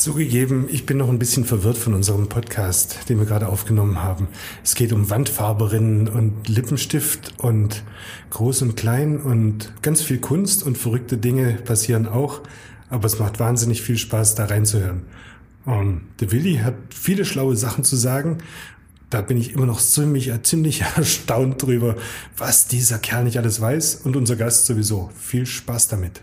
Zugegeben, ich bin noch ein bisschen verwirrt von unserem Podcast, den wir gerade aufgenommen haben. Es geht um Wandfarberinnen und Lippenstift und groß und klein und ganz viel Kunst und verrückte Dinge passieren auch. Aber es macht wahnsinnig viel Spaß, da reinzuhören. Um, der Willi hat viele schlaue Sachen zu sagen. Da bin ich immer noch ziemlich, ziemlich erstaunt drüber, was dieser Kerl nicht alles weiß und unser Gast sowieso. Viel Spaß damit.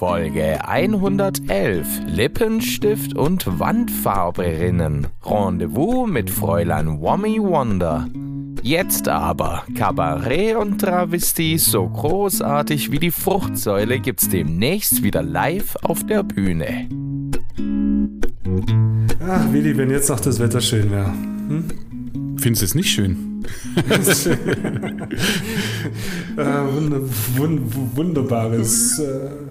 Folge 111 Lippenstift und Wandfarberinnen. Rendezvous mit Fräulein Wommy Wonder. Jetzt aber Kabarett und Travestie so großartig wie die Fruchtsäule gibt's demnächst wieder live auf der Bühne. Ach, Willi, wenn jetzt noch das Wetter schön wäre. Hm? Findest du es nicht schön? äh, wunder, wund, wunderbares äh,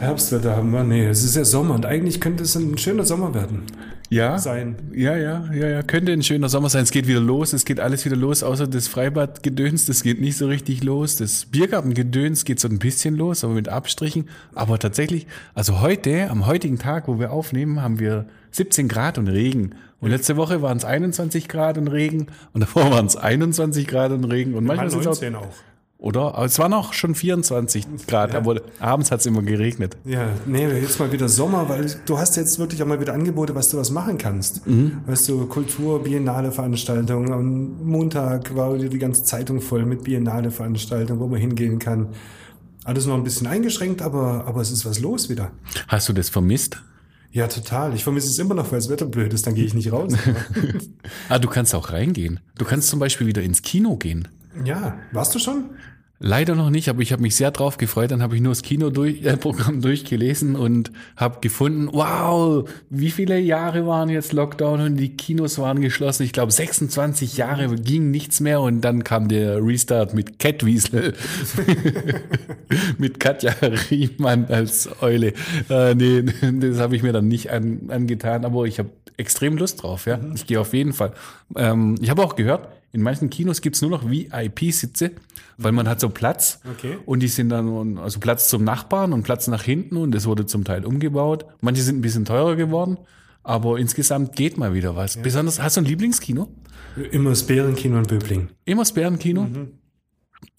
Herbstwetter haben wir. Nee, es ist ja Sommer und eigentlich könnte es ein schöner Sommer werden. Ja, sein. ja, ja, ja, ja, könnte ein schöner Sommer sein. Es geht wieder los, es geht alles wieder los, außer das Freibadgedöns, das geht nicht so richtig los. Das Biergartengedöns geht so ein bisschen los, aber mit Abstrichen. Aber tatsächlich, also heute, am heutigen Tag, wo wir aufnehmen, haben wir 17 Grad und Regen. Und letzte Woche waren es 21 Grad und Regen und davor waren es 21 Grad und Regen und manchmal sind es auch, auch. Oder? Aber es waren auch schon 24 Grad, Ja. aber abends hat es immer geregnet. Ja, nee, jetzt mal wieder Sommer, weil du hast jetzt wirklich auch mal wieder Angebote, was du was machen kannst. Weißt du, Kultur, Biennale Veranstaltungen. Am Montag war wieder die ganze Zeitung voll mit Biennale Veranstaltungen, wo man hingehen kann. Alles noch ein bisschen eingeschränkt, aber, aber es ist was los wieder. Hast du das vermisst? Ja, total. Ich vermisse es immer noch, weil das Wetter blöd ist, dann gehe ich nicht raus. Ah, du kannst auch reingehen. Du kannst zum Beispiel wieder ins Kino gehen. Ja, warst du schon? Leider noch nicht, aber ich habe mich sehr drauf gefreut. Dann habe ich nur das Kinoprogramm durchgelesen und habe gefunden, wow, wie viele Jahre waren jetzt Lockdown und die Kinos waren geschlossen. Ich glaube 26 Jahre ging nichts mehr und dann kam der Restart mit Cat Wiesel, mit Katja Riemann als Eule. Äh, nee, das habe ich mir dann nicht an, angetan, aber ich habe extrem Lust drauf. Ja, ich gehe auf jeden Fall. Ähm, ich habe auch gehört, in manchen Kinos gibt's nur noch VIP-Sitze, weil man hat so Platz Okay. und die sind dann, also Platz zum Nachbarn und Platz nach hinten und das wurde zum Teil umgebaut. Manche sind ein bisschen teurer geworden, aber insgesamt geht mal wieder was. Besonders, hast du ein Lieblingskino? Immer das Bärenkino in Böbling. Immer das Bärenkino?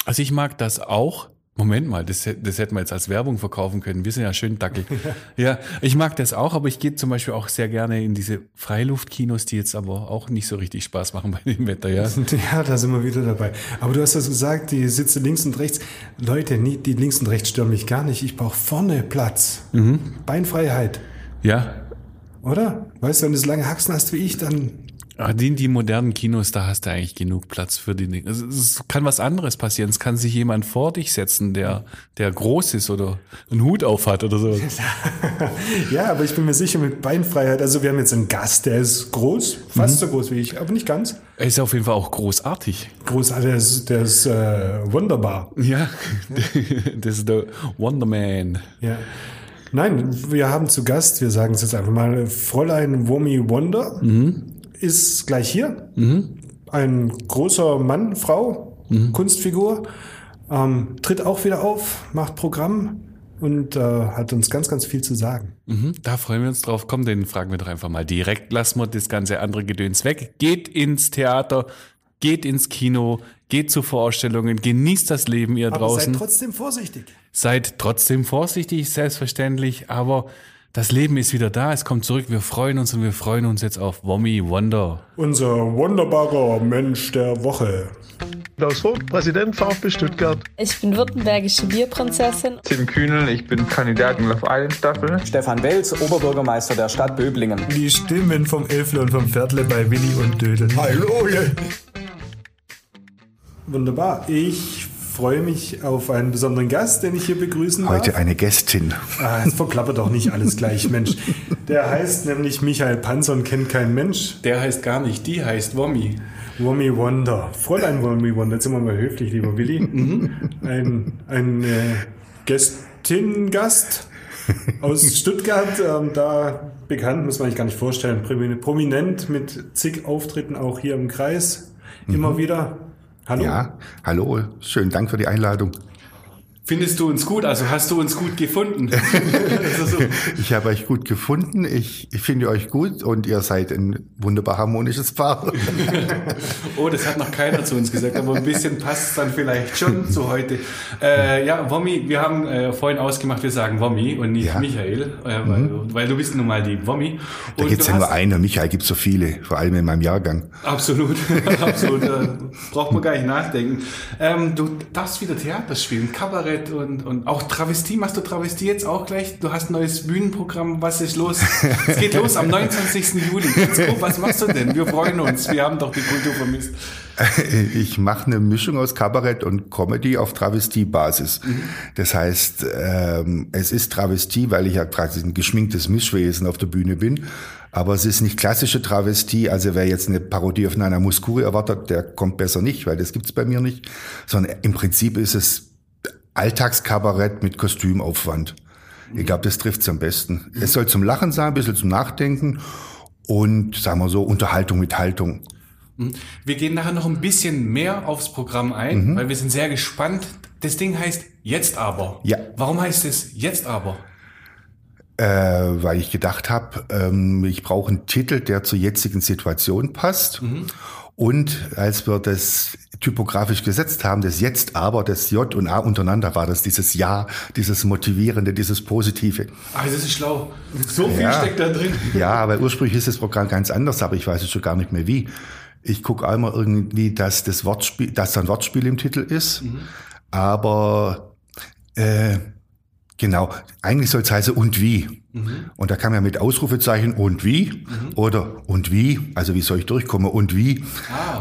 Also ich mag das auch. Moment mal, das, das hätten wir jetzt als Werbung verkaufen können. Wir sind ja schön Dackel. ja, ich mag das auch, aber ich gehe zum Beispiel auch sehr gerne in diese Freiluftkinos, die jetzt aber auch nicht so richtig Spaß machen bei dem Wetter, ja. Ja, da sind wir wieder dabei. Aber du hast das gesagt, die Sitze links und rechts. Leute, die links und rechts stören mich gar nicht. Ich brauche vorne Platz. Beinfreiheit. Ja, Oder? Weißt du, wenn du so lange Haxen hast wie ich, dann. Ah, die, die modernen Kinos, da hast du eigentlich genug Platz für die. Dinge. Also, es kann was anderes passieren. Es kann sich jemand vor dich setzen, der, der groß ist oder einen Hut auf hat oder so. ja, aber ich bin mir sicher mit Beinfreiheit. Also, wir haben jetzt einen Gast, der ist groß, fast so groß wie ich, aber nicht ganz. Er ist auf jeden Fall auch großartig. Groß, ah, der ist, der ist äh, wunderbar. Ja, das ist der Wonderman. Ja. Nein, wir haben zu Gast, wir sagen es jetzt einfach mal, Fräulein Womi Wonder ist gleich hier. Ein großer Mann, Frau, Kunstfigur, ähm, tritt auch wieder auf, macht Programm und äh, hat uns ganz, ganz viel zu sagen. Mhm, da freuen wir uns drauf. Komm, den fragen wir doch einfach mal direkt. Lassen wir das ganze andere Gedöns weg. Geht ins Theater, geht ins Kino, geht zu Vorstellungen, genießt das Leben ihr Aber draußen. seid trotzdem vorsichtig. Seid trotzdem vorsichtig, selbstverständlich, aber das Leben ist wieder da, es kommt zurück, wir freuen uns und wir freuen uns jetzt auf Wommy Wonder. Unser wunderbarer Mensch der Woche. Klaus Vogt, Präsident VfB Stuttgart. Ich bin württembergische Bierprinzessin. Tim Kühnel, ich bin Kandidat in Love Island Staffel. Stefan Welz, Oberbürgermeister der Stadt Böblingen. Die Stimmen vom Elfle und vom Viertle bei Willi und Dödel. Hallo! Wunderbar. Ich freue mich auf einen besonderen Gast, den ich hier begrüßen darf. Heute eine Gästin. Ah, es verklappert doch nicht alles gleich, Mensch. Der heißt nämlich Michael Panzer und kennt kein Mensch. Der heißt gar nicht, die heißt Wommi. Wommi Wonder. Fräulein Wommi Wonder, jetzt sind wir mal höflich, lieber Willi. Ein, ein äh, Gästin-Gast aus Stuttgart, ähm, da bekannt, muss man sich gar nicht vorstellen, prominent mit zig Auftritten auch hier im Kreis, immer wieder. Hallo. Ja, hallo, schönen Dank für die Einladung. Findest du uns gut? Also hast du uns gut gefunden? also so. Ich habe euch gut gefunden, ich, ich finde euch gut und ihr seid ein wunderbar harmonisches Paar. oh, das hat noch keiner zu uns gesagt, aber ein bisschen passt es dann vielleicht schon zu heute. Äh, ja, Wommi, wir haben äh, vorhin ausgemacht, wir sagen Wommi und nicht Ja. Michael, äh, weil, Mhm. weil du bist nun mal die Wommi. Da gibt es ja nur einen, Michael gibt so viele, vor allem in meinem Jahrgang. Absolut, absolut. Braucht man gar nicht nachdenken. Ähm, du darfst wieder Theater spielen, Kabarett und, und auch Travestie. Machst du Travestie jetzt auch gleich? Du hast ein neues Bühnenprogramm. Was ist los? Es geht los am 29. Juli. Ganz grob, was machst du denn? Wir freuen uns. Wir haben doch die Kultur vermisst. Ich mache eine Mischung aus Kabarett und Comedy auf Travestie-Basis. Das heißt, ähm, es ist Travestie, weil ich ja quasi ein geschminktes Mischwesen auf der Bühne bin. Aber es ist nicht klassische Travestie. Also wer jetzt eine Parodie auf Nana Muscuri erwartet, der kommt besser nicht, weil das gibt's bei mir nicht. Sondern im Prinzip ist es Alltagskabarett mit Kostümaufwand. Ich glaube, das trifft's am besten. Es soll zum Lachen sein, ein bisschen zum Nachdenken und, sagen wir so, Unterhaltung mit Haltung. Wir gehen nachher noch ein bisschen mehr aufs Programm ein, weil wir sind sehr gespannt. Das Ding heißt Jetzt aber. Ja. Warum heißt es Jetzt aber? äh, weil ich gedacht habe, ähm, ich brauche einen Titel, der zur jetzigen Situation passt. Und als wir das typografisch gesetzt haben, das Jetzt aber, das J und A untereinander war das dieses Ja, dieses Motivierende, dieses Positive. Ah, das ist schlau. So viel Ja. steckt da drin. Ja, weil ursprünglich ist das Programm ganz anders, aber ich weiß jetzt schon gar nicht mehr wie. Ich gucke einmal irgendwie, dass das Wortspiel, dass da ein Wortspiel im Titel ist, aber äh, genau, eigentlich soll es heißen und wie. Und da man ja mit Ausrufezeichen und wie oder und wie, also wie soll ich durchkommen und wie.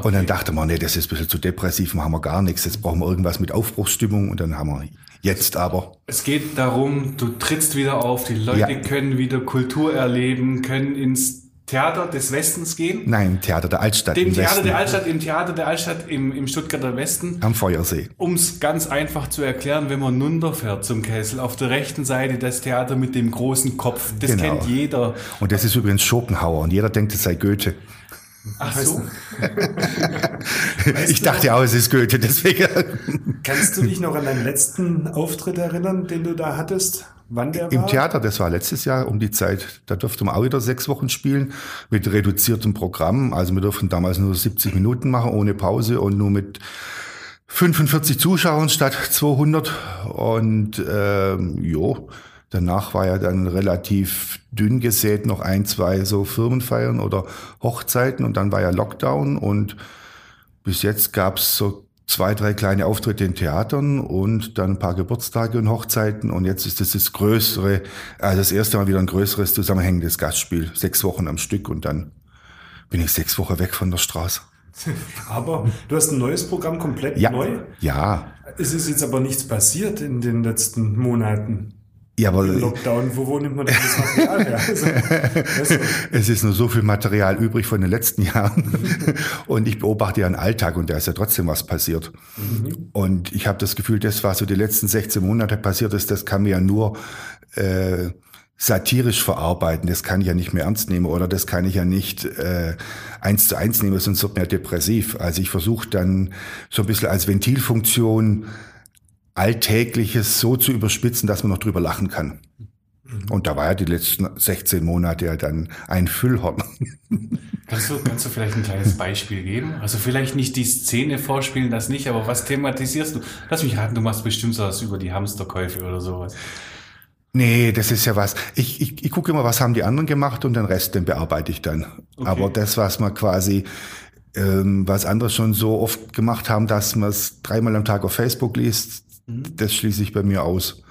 Und dann dachte man, nee, das ist ein bisschen zu depressiv, machen wir gar nichts, jetzt brauchen wir irgendwas mit Aufbruchsstimmung und dann haben wir jetzt aber. Es geht darum, du trittst wieder auf, die Leute Ja. können wieder Kultur erleben, können ins Theater des Westens gehen. Nein, Theater der Altstadt. Dem im Theater Westen, der Altstadt, im Theater der Altstadt im, im Stuttgarter Westen. Am Feuersee. Um es ganz einfach zu erklären, wenn man runterfährt zum Kessel, auf der rechten Seite das Theater mit dem großen Kopf. Das Genau. kennt jeder. Und das ist übrigens Schopenhauer und jeder denkt, es sei Goethe. Ach so. ich dachte auch, es ist Goethe, deswegen. Kannst du dich noch an deinen letzten Auftritt erinnern, den du da hattest? Wann der Im war? Theater, das war letztes Jahr um die Zeit, da durfte man auch wieder sechs Wochen spielen mit reduziertem Programm. Also wir durften damals nur 70 Minuten machen ohne Pause und nur mit 45 Zuschauern statt 200. Und ähm, jo, danach war ja dann relativ dünn gesät noch ein, zwei so Firmenfeiern oder Hochzeiten und dann war ja Lockdown und bis jetzt gab's so zwei, drei kleine Auftritte in Theatern und dann ein paar Geburtstage und Hochzeiten und jetzt ist das das größere, also das erste Mal wieder ein größeres zusammenhängendes Gastspiel. Sechs Wochen am Stück und dann bin ich sechs Wochen weg von der Straße. Aber du hast ein neues Programm komplett Ja, neu. ja, Es ist jetzt aber nichts passiert in den letzten Monaten. Ja, aber Im Lockdown, wo, wo nimmt man denn das Material her? Also, es ist nur so viel Material übrig von den letzten Jahren und ich beobachte ja einen Alltag und da ist ja trotzdem was passiert. Und ich habe das Gefühl, das, was so die letzten 16 Monate passiert ist, das kann mir ja nur äh, satirisch verarbeiten. Das kann ich ja nicht mehr ernst nehmen oder das kann ich ja nicht äh, eins zu eins nehmen, sonst wird mir depressiv. Also ich versuche dann so ein bisschen als Ventilfunktion Alltägliches so zu überspitzen, dass man noch drüber lachen kann. Und da war ja die letzten 16 Monate ja dann ein Füllhorn. Kannst du, kannst du vielleicht ein kleines Beispiel geben? Also vielleicht nicht die Szene vorspielen, das nicht, aber was thematisierst du? Lass mich raten, du machst bestimmt sowas über die Hamsterkäufe oder sowas. Nee, das ist ja was. Ich, ich, ich gucke immer, was haben die anderen gemacht und den Rest, den bearbeite ich dann. Aber das, was man quasi, ähm, was andere schon so oft gemacht haben, dass man es dreimal am Tag auf Facebook liest, das schließe ich bei mir aus.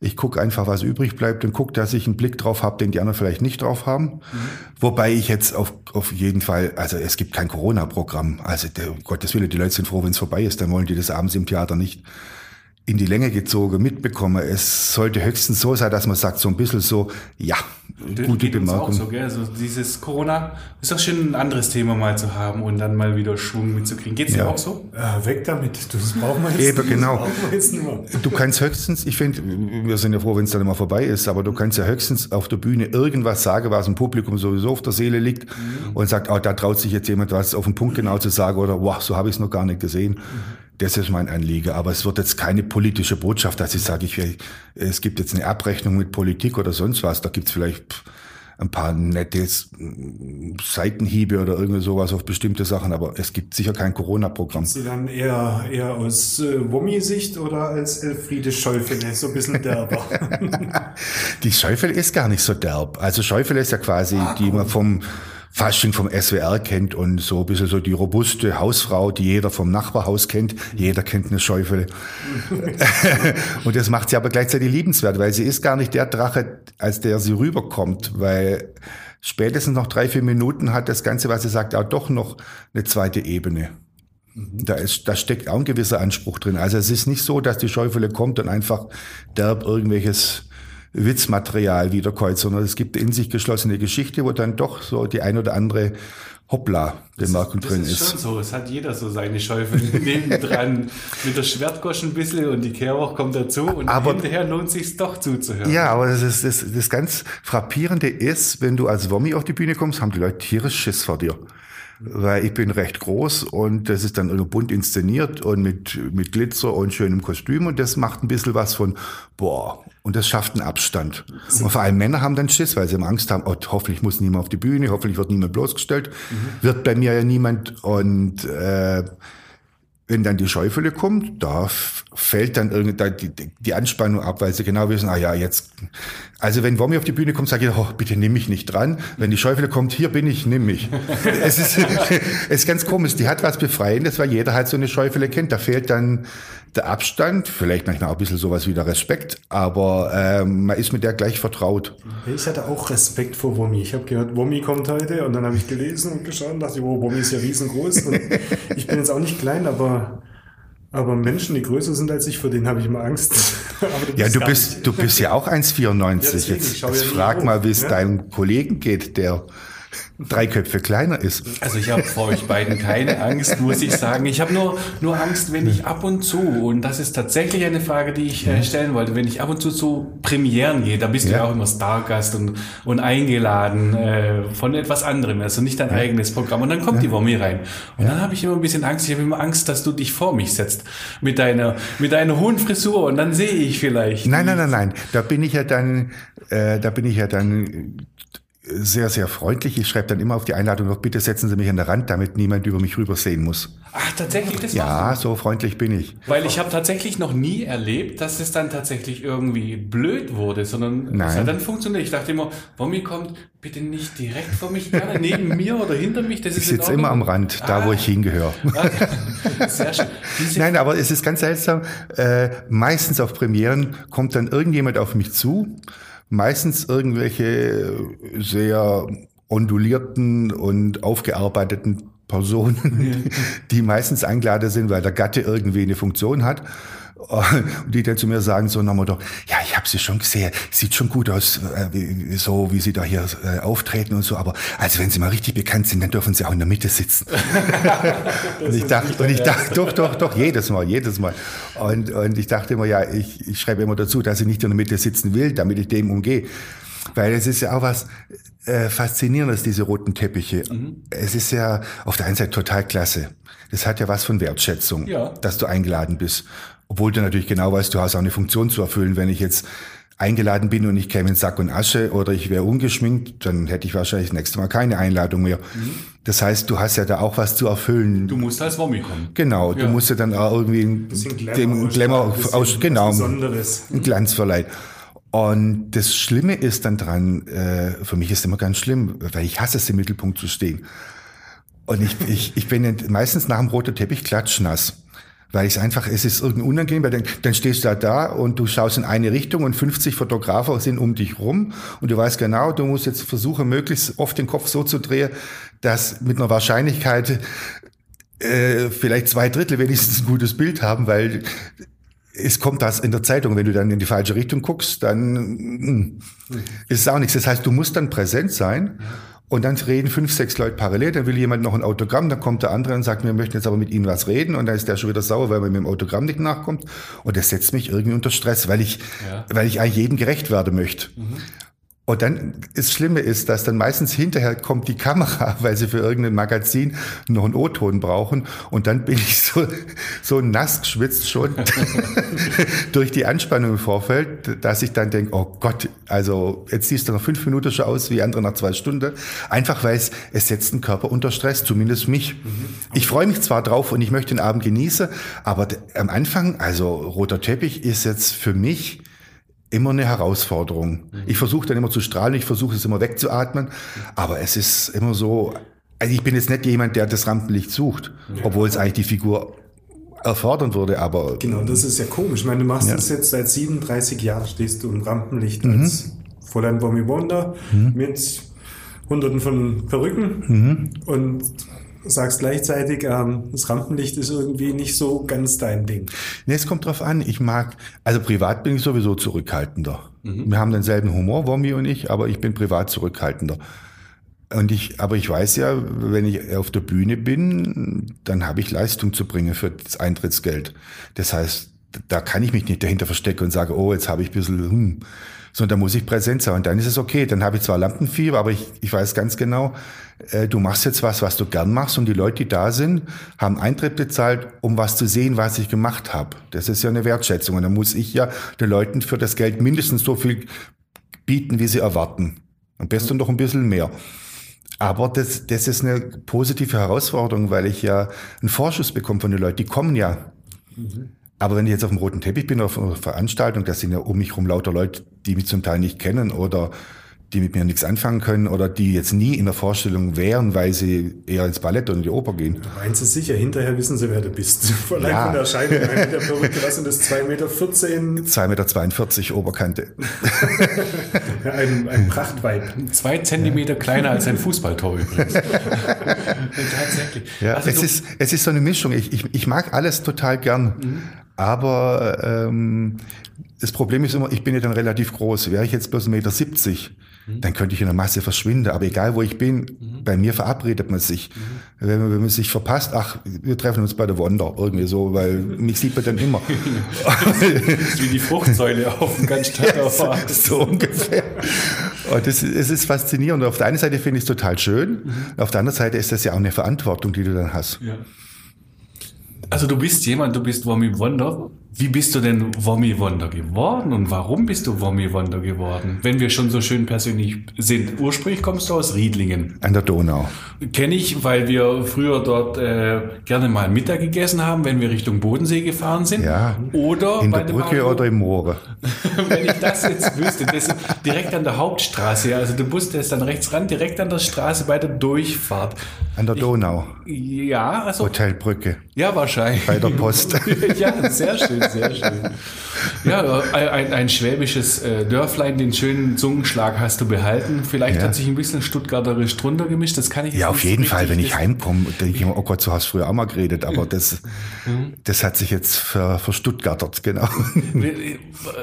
Ich gucke einfach, was übrig bleibt und gucke, dass ich einen Blick drauf habe, den die anderen vielleicht nicht drauf haben. Wobei ich jetzt auf, auf jeden Fall, also es gibt kein Corona-Programm. Also der, um Gottes Willen, die Leute sind froh, wenn es vorbei ist. Dann wollen die das abends im Theater nicht in die Länge gezogen mitbekommen. Es sollte höchstens so sein, dass man sagt, so ein bisschen so, ja, gute Bemerkung. so, gell? Also dieses Corona ist doch schön, ein anderes Thema mal zu haben und dann mal wieder Schwung mitzukriegen. Geht's dir Ja. auch so? Äh, weg damit. Das brauchen wir jetzt Eben, nicht. genau. Das brauchen wir jetzt nicht mehr. Du kannst höchstens, ich finde, wir sind ja froh, wenn es dann immer vorbei ist, aber du kannst ja höchstens auf der Bühne irgendwas sagen, was dem Publikum sowieso auf der Seele liegt und sagt, oh, da traut sich jetzt jemand was auf den Punkt genau zu sagen oder wow, so habe ich es noch gar nicht gesehen. Das ist mein Anliegen. Aber es wird jetzt keine politische Botschaft, dass ich sage, ich, will- es gibt jetzt eine Abrechnung mit Politik oder sonst was. Da gibt es vielleicht ein paar nette Seitenhiebe oder irgendwie sowas auf bestimmte Sachen, aber es gibt sicher kein Corona-Programm. Sie dann eher, eher aus äh, Wommi-Sicht oder als Elfriede Schäufele, so ein bisschen derber. Die Schäufele ist gar nicht so derb. Also Schäufele ist ja quasi, die man vom Fasching vom SWR kennt und so ein bisschen so die robuste Hausfrau, die jeder vom Nachbarhaus kennt. Jeder kennt eine Schäufele. und das macht sie aber gleichzeitig liebenswert, weil sie ist gar nicht der Drache, als der sie rüberkommt, weil spätestens noch drei, vier Minuten hat das Ganze, was sie sagt, auch doch noch eine zweite Ebene. Da, ist, da steckt auch ein gewisser Anspruch drin. Also es ist nicht so, dass die Schäufele kommt und einfach derb irgendwelches Witzmaterial wiederkäut, sondern es gibt in sich geschlossene Geschichte, wo dann doch so die ein oder andere Hoppla-Bemerkung Das drin ist ist. schon so. Es hat jeder so seine Schäufel nebendran. Mit der Schwertgosch ein bisschen und die Kehrwoche kommt dazu und Aber- hinterher lohnt sich doch zuzuhören. Ja, aber das, ist, das, das ganz Frappierende ist, wenn du als Wommi auf die Bühne kommst, haben die Leute tierisch Schiss vor dir. Weil ich bin recht groß und das ist dann bunt inszeniert und mit, mit Glitzer und schönem Kostüm und das macht ein bisschen was von, boah, und das schafft einen Abstand. Und vor allem Männer haben dann Schiss, weil sie immer Angst haben, oh, hoffentlich muss niemand auf die Bühne, hoffentlich wird niemand bloßgestellt. Wird bei mir ja niemand und äh, wenn dann die Schäufele kommt, da fällt dann irgendwie die, die- Anspannung ab, weil sie genau wissen, ah ja, jetzt. Also wenn Wommi auf die Bühne kommt, sage ich, oh, bitte nimm mich nicht dran. Wenn die Schäufele kommt, hier bin ich, nimm mich. es, ist, es ist ganz komisch, die hat was Befreiendes, weil jeder halt so eine Schäufele kennt. Da fehlt dann der Abstand, vielleicht manchmal auch ein bisschen sowas wie der Respekt, aber ähm, man ist mit der gleich vertraut. Ich hatte auch Respekt vor Wommi. Ich habe gehört, Wommi kommt heute und dann habe ich gelesen und geschaut und dachte, oh, Wommi ist ja riesengroß. Und ich bin jetzt auch nicht klein, aber, aber Menschen, die größer sind als ich, vor denen habe ich immer Angst. Aber Ja, du bist, nicht. du bist ja auch 1,94. Ja, jetzt jetzt ja frag mal, wie es ne? deinem Kollegen geht, der drei Köpfe kleiner ist. Also ich habe vor euch beiden keine Angst, muss ich sagen. Ich habe nur, nur Angst, wenn ich ab und zu, und das ist tatsächlich eine Frage, die ich äh, stellen wollte, wenn ich ab und zu zu Premieren gehe, da bist du Ja. ja auch immer Stargast und, und eingeladen äh, von etwas anderem, also nicht dein eigenes Programm. Und dann kommt die Womi rein. Und dann habe ich immer ein bisschen Angst, ich habe immer Angst, dass du dich vor mich setzt mit deiner, mit deiner hohen Frisur und dann sehe ich vielleicht. Nein, nein, nein, nein. Da bin ich ja dann, äh, da bin ich ja dann sehr, sehr freundlich. Ich schreibe dann immer auf die Einladung noch, bitte setzen Sie mich an der Rand, damit niemand über mich rübersehen muss. Ach, tatsächlich, das Ja, so freundlich bin ich. Weil ich habe tatsächlich noch nie erlebt, dass es dann tatsächlich irgendwie blöd wurde, sondern es Nein. hat dann funktioniert. Ich dachte immer, Womi kommt bitte nicht direkt vor mich, gerne neben mir oder hinter mich. Das Ich ist in sitze immer am. Rand, da wo Ah. ich hingehöre. Sehr schön. Diese Nein, aber es ist ganz seltsam. Äh, meistens auf Premieren kommt dann irgendjemand auf mich zu. Meistens irgendwelche sehr ondulierten und aufgearbeiteten Personen, die meistens eingeladen sind, weil der Gatte irgendwie eine Funktion hat. Und die dann zu mir sagen, so dem Motto, ja, ich habe sie schon gesehen, sieht schon gut aus, äh, so wie sie da hier äh, auftreten und so, aber also wenn sie mal richtig bekannt sind, dann dürfen sie auch in der Mitte sitzen. und ich dachte, und ich dachte, doch, doch, doch, jedes Mal, jedes Mal. Und, und ich dachte immer, ja, ich, ich schreibe immer dazu, dass ich nicht in der Mitte sitzen will, damit ich dem umgehe. Weil es ist ja auch was äh, Faszinierendes, diese roten Teppiche. Es ist ja auf der einen Seite total klasse. Das hat ja was von Wertschätzung, Ja. dass du eingeladen bist. Obwohl du natürlich genau weißt, du hast auch eine Funktion zu erfüllen. Wenn ich jetzt eingeladen bin und ich käme in Sack und Asche oder ich wäre ungeschminkt, dann hätte ich wahrscheinlich das nächste Mal keine Einladung mehr. Das heißt, du hast ja da auch was zu erfüllen. du musst als Womi kommen. Genau, du Ja. musst ja dann auch irgendwie ein- dem Glamour aus, genau, Besonderes. einen Glanz verleiht. Und das Schlimme ist dann dran, äh, für mich ist immer ganz schlimm, weil ich hasse es, im Mittelpunkt zu stehen. Und ich, ich, ich bin meistens nach dem roten Teppich klatschnass. Weil es einfach, es ist irgendwie unangenehm, weil dann, dann stehst du da da und du schaust in eine Richtung und 50 Fotografen sind um dich rum und du weißt genau, du musst jetzt versuchen, möglichst oft den Kopf so zu drehen, dass mit einer Wahrscheinlichkeit äh, vielleicht zwei Drittel wenigstens ein gutes Bild haben, weil es kommt das in der Zeitung, wenn du dann in die falsche Richtung guckst, dann mh, ist es auch nichts. Das heißt, du musst dann präsent sein. Und dann reden fünf, sechs Leute parallel, dann will jemand noch ein Autogramm, dann kommt der andere und sagt, wir möchten jetzt aber mit Ihnen was reden und dann ist der schon wieder sauer, weil man mit dem Autogramm nicht nachkommt. Und das setzt mich irgendwie unter Stress, weil ich, ja. weil ich eigentlich jedem gerecht werden möchte. Mhm. Und dann das Schlimme ist, dass dann meistens hinterher kommt die Kamera, weil sie für irgendein Magazin noch einen O-Ton brauchen. Und dann bin ich so, so nass geschwitzt schon durch die Anspannung im Vorfeld, dass ich dann denke, oh Gott, also jetzt siehst du nach fünf Minuten schon aus wie andere nach zwei Stunden. Einfach weil es, es setzt den Körper unter Stress, zumindest mich. Mhm. Ich freue mich zwar drauf und ich möchte den Abend genießen, aber am Anfang, also roter Teppich ist jetzt für mich immer eine Herausforderung. Mhm. Ich versuche dann immer zu strahlen, ich versuche es immer wegzuatmen, aber es ist immer so, also ich bin jetzt nicht jemand, der das Rampenlicht sucht, obwohl es eigentlich die Figur erfordern würde, aber... Genau, das ist ja komisch. Ich meine, du machst ja. das jetzt seit 37 Jahren, stehst du im Rampenlicht mhm. als Fräulein Bommi Wonder mhm. mit hunderten von Perücken mhm. und sagst gleichzeitig, ähm, das Rampenlicht ist irgendwie nicht so ganz dein Ding. Nee, es kommt drauf an. Ich mag, also privat bin ich sowieso zurückhaltender. Mhm. Wir haben denselben Humor, Womi und ich, aber ich bin privat zurückhaltender. Und ich, aber ich weiß ja, wenn ich auf der Bühne bin, dann habe ich Leistung zu bringen für das Eintrittsgeld. Das heißt, da kann ich mich nicht dahinter verstecken und sage, oh, jetzt habe ich ein bisschen, hm, sondern da muss ich präsent sein. Und dann ist es okay. Dann habe ich zwar Lampenfieber, aber ich, ich weiß ganz genau, äh, du machst jetzt was, was du gern machst und die Leute, die da sind, haben Eintritt bezahlt, um was zu sehen, was ich gemacht habe. Das ist ja eine Wertschätzung. Und dann muss ich ja den Leuten für das Geld mindestens so viel bieten, wie sie erwarten. Am besten noch ein bisschen mehr. Aber das, das ist eine positive Herausforderung, weil ich ja einen Vorschuss bekomme von den Leuten. Die kommen ja. Mhm. Aber wenn ich jetzt auf dem roten Teppich bin, auf einer Veranstaltung, da sind ja um mich herum lauter Leute, die mich zum Teil nicht kennen oder die mit mir nichts anfangen können oder die jetzt nie in der Vorstellung wären, weil sie eher ins Ballett oder in die Oper gehen. Du meinst es sicher, hinterher wissen sie, wer du bist. Vor allem ja. von der Erscheinung. Ein der Perücke, was sind das, 2,14 Meter? 2,42 Meter Oberkante. ein, ein Prachtweib. Zwei Zentimeter kleiner als ein Fußballtor übrigens. Tatsächlich. Ja, also es, ist, es ist so eine Mischung. Ich, ich, ich mag alles total gern. Mhm. Aber ähm, das Problem ist immer, ich bin ja dann relativ groß. Wäre ich jetzt bloß 1,70 Meter, mhm. dann könnte ich in der Masse verschwinden. Aber egal, wo ich bin, mhm. bei mir verabredet man sich. Mhm. Wenn, man, wenn man sich verpasst, ach, wir treffen uns bei der Wonder, irgendwie so, weil mich sieht man dann immer. das ist wie die Fruchtsäule auf dem ganz ja, so, so ungefähr. Und das, es ist faszinierend. Auf der einen Seite finde ich es total schön. Mhm. Auf der anderen Seite ist das ja auch eine Verantwortung, die du dann hast. Ja. Also du bist jemand, du bist Wommy Wonder. Wie bist du denn Wommy Wonder geworden und warum bist du Wommy Wonder geworden? Wenn wir schon so schön persönlich sind. Ursprünglich kommst du aus Riedlingen. An der Donau. Kenne ich, weil wir früher dort äh, gerne mal Mittag gegessen haben, wenn wir Richtung Bodensee gefahren sind. Ja. Oder in der Brücke Auto, oder im Moore. wenn ich das jetzt wüsste, das ist direkt an der Hauptstraße. Also du musstest dann rechts ran, direkt an der Straße bei der Durchfahrt. An der Donau. Ich, ja, also. Hotelbrücke. Ja, wahrscheinlich. Bei der Post. ja, sehr schön sehr schön. Ja, ein, ein schwäbisches äh, Dörflein, den schönen Zungenschlag hast du behalten. Vielleicht ja. hat sich ein bisschen stuttgarterisch drunter gemischt, das kann ich Ja, auf jeden Fall, wenn ich heimkomme, denke ich immer, oh Gott, so hast du früher auch mal geredet, aber das, das hat sich jetzt ver, verstuttgartert, genau.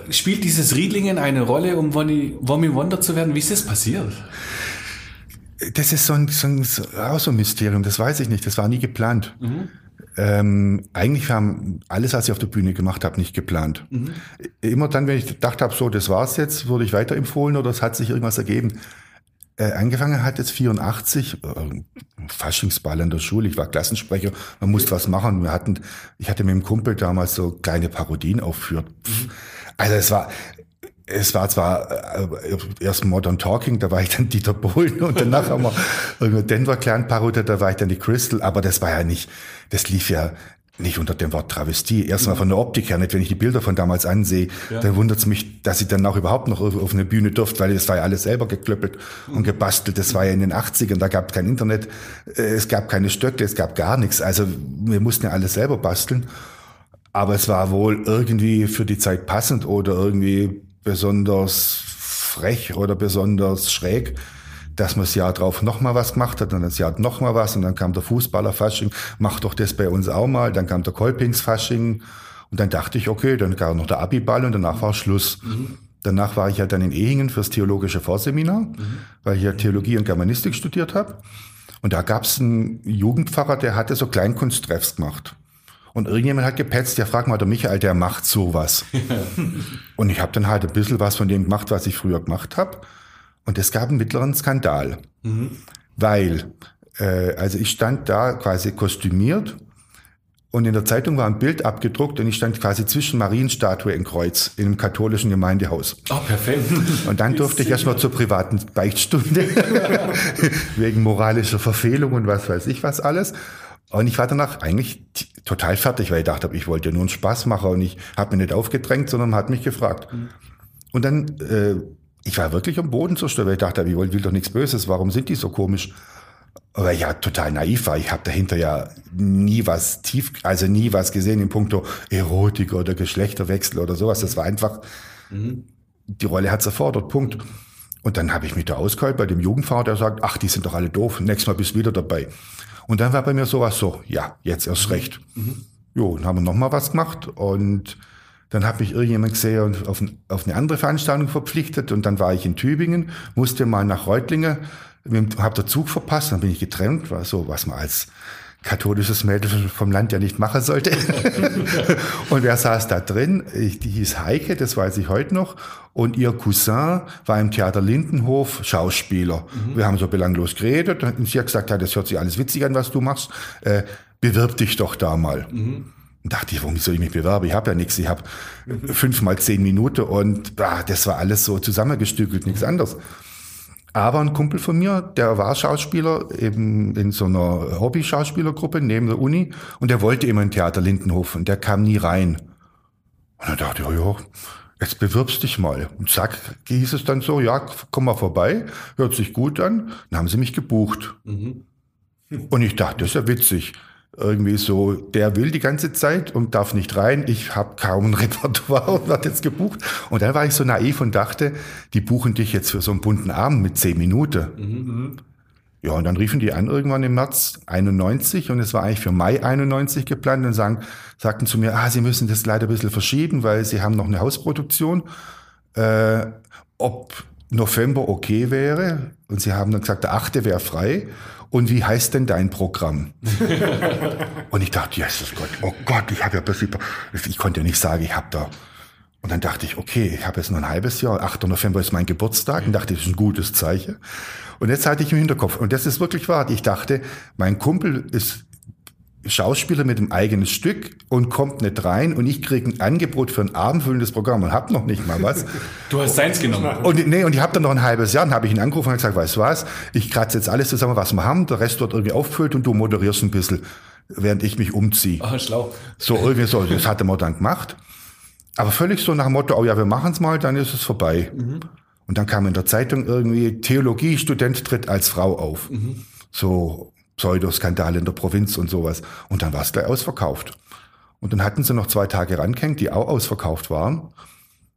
Spielt dieses Riedlingen eine Rolle, um Wommy Wonder zu werden? Wie ist das passiert? Das ist so ein, so ein, auch so ein Mysterium, das weiß ich nicht, das war nie geplant. Mhm. Ähm, eigentlich haben alles, was ich auf der Bühne gemacht habe, nicht geplant. Mhm. Immer dann, wenn ich gedacht habe, so, das war's jetzt, wurde ich weiterempfohlen oder es hat sich irgendwas ergeben. Äh, angefangen hat jetzt 84, äh, Faschingsball an der Schule, ich war Klassensprecher, man musste was machen. Wir hatten, ich hatte mit dem Kumpel damals so kleine Parodien aufführt. Mhm. Also es war, es war zwar äh, erst Modern Talking, da war ich dann Dieter Bohlen und danach haben wir Denver Clan Parodie, da war ich dann die Crystal, aber das war ja nicht, das lief ja nicht unter dem Wort Travestie. Erstmal von der Optik her, nicht wenn ich die Bilder von damals ansehe, ja. dann wundert es mich, dass ich dann auch überhaupt noch auf eine Bühne durfte, weil das war ja alles selber geklöppelt und gebastelt. Das war ja in den 80ern, da gab es kein Internet, äh, es gab keine Stöcke, es gab gar nichts. Also wir mussten ja alles selber basteln. Aber es war wohl irgendwie für die Zeit passend oder irgendwie besonders frech oder besonders schräg, dass man das Jahr drauf nochmal was gemacht hat und das Jahr nochmal was und dann kam der Fußballer-Fasching, mach doch das bei uns auch mal, dann kam der Kolpings-Fasching und dann dachte ich, okay, dann kam noch der Abiball und danach war Schluss. Danach war ich ja dann in Ehingen fürs theologische Vorseminar, weil ich ja Theologie und Germanistik studiert habe. Und da gab es einen Jugendpfarrer, der hatte so Kleinkunsttreffs gemacht. Und irgendjemand hat gepetzt, ja frag mal, der Michael, der macht sowas. und ich habe dann halt ein bisschen was von dem gemacht, was ich früher gemacht habe. Und es gab einen mittleren Skandal. Weil, äh, also ich stand da quasi kostümiert und in der Zeitung war ein Bild abgedruckt und ich stand quasi zwischen Marienstatue in Kreuz in einem katholischen Gemeindehaus. Oh, perfekt. Und dann durfte ich erstmal zur privaten Beichtstunde wegen moralischer Verfehlung und was weiß ich was alles. Und ich war danach eigentlich total fertig, weil ich dachte, ich wollte nur einen Spaß machen und ich habe mich nicht aufgedrängt, sondern hat mich gefragt. Und dann, äh, ich war wirklich am Boden zerstört, weil ich dachte, ich will, doch nichts Böses, warum sind die so komisch? Aber ja, total naiv war. Ich habe dahinter ja nie was tief, also nie was gesehen in puncto Erotik oder Geschlechterwechsel oder sowas. Das war einfach, die Rolle hat's erfordert, Punkt. Und dann habe ich mich da ausgeholt bei dem Jugendfahrer, der sagt, ach, die sind doch alle doof, nächstes Mal bist du wieder dabei. Und dann war bei mir sowas so, ja, jetzt erst recht. Jo, dann haben wir nochmal was gemacht und dann hat mich irgendjemand gesehen und auf, ein, auf eine andere Veranstaltung verpflichtet und dann war ich in Tübingen, musste mal nach Reutlingen, habe der Zug verpasst, dann bin ich getrennt, war so, was man als katholisches Mädel vom Land ja nicht machen sollte. und wer saß da drin? Die hieß Heike, das weiß ich heute noch. Und ihr Cousin war im Theater Lindenhof Schauspieler. Wir haben so belanglos geredet und sie hat gesagt, ja, das hört sich alles witzig an, was du machst. Äh, bewirb dich doch da mal. Und dachte ich, warum soll ich mich bewerben? Ich habe ja nichts. Ich habe fünf mal zehn Minuten und ah, das war alles so zusammengestückelt, nichts anderes. Aber ein Kumpel von mir, der war Schauspieler, eben in so einer Hobby-Schauspielergruppe neben der Uni und der wollte immer in Theater Lindenhof und der kam nie rein. Und dann dachte ich, ja, jetzt bewirbst dich mal. Und zack, hieß es dann so, ja, komm mal vorbei, hört sich gut an. Dann haben sie mich gebucht. Und ich dachte, das ist ja witzig. Irgendwie so, der will die ganze Zeit und darf nicht rein. Ich habe kaum ein Repertoire und werde jetzt gebucht. Und dann war ich so naiv und dachte, die buchen dich jetzt für so einen bunten Abend mit zehn Minuten. Ja, und dann riefen die an irgendwann im März 91 und es war eigentlich für Mai 91 geplant und sagen, sagten zu mir, ah, sie müssen das leider ein bisschen verschieben, weil sie haben noch eine Hausproduktion. Äh, ob November okay wäre. Und sie haben dann gesagt, der 8. wäre frei. Und wie heißt denn dein Programm? und ich dachte, Jesus Gott, oh Gott, ich habe ja plötzlich, ich konnte ja nicht sagen, ich habe da. Und dann dachte ich, okay, ich habe jetzt noch ein halbes Jahr, 8. November ist mein Geburtstag, und dachte, das ist ein gutes Zeichen. Und jetzt hatte ich im Hinterkopf, und das ist wirklich wahr, ich dachte, mein Kumpel ist Schauspieler mit einem eigenen Stück und kommt nicht rein und ich kriege ein Angebot für ein abendfüllendes Programm und hab noch nicht mal was. Du hast seins genommen. Und nee, und ich habe dann noch ein halbes Jahr, dann habe ich ihn angerufen und gesagt, weißt du was, ich kratze jetzt alles zusammen, was wir haben, der Rest wird irgendwie aufgefüllt und du moderierst ein bisschen, während ich mich umziehe. Ah, schlau. So irgendwie so, das hatte man dann gemacht. Aber völlig so nach dem Motto, oh ja, wir machen es mal, dann ist es vorbei. Und dann kam in der Zeitung irgendwie, Theologiestudent tritt als Frau auf. So Pseudoskandal in der Provinz und sowas. Und dann war es gleich ausverkauft. Und dann hatten sie noch zwei Tage rangehängt, die auch ausverkauft waren.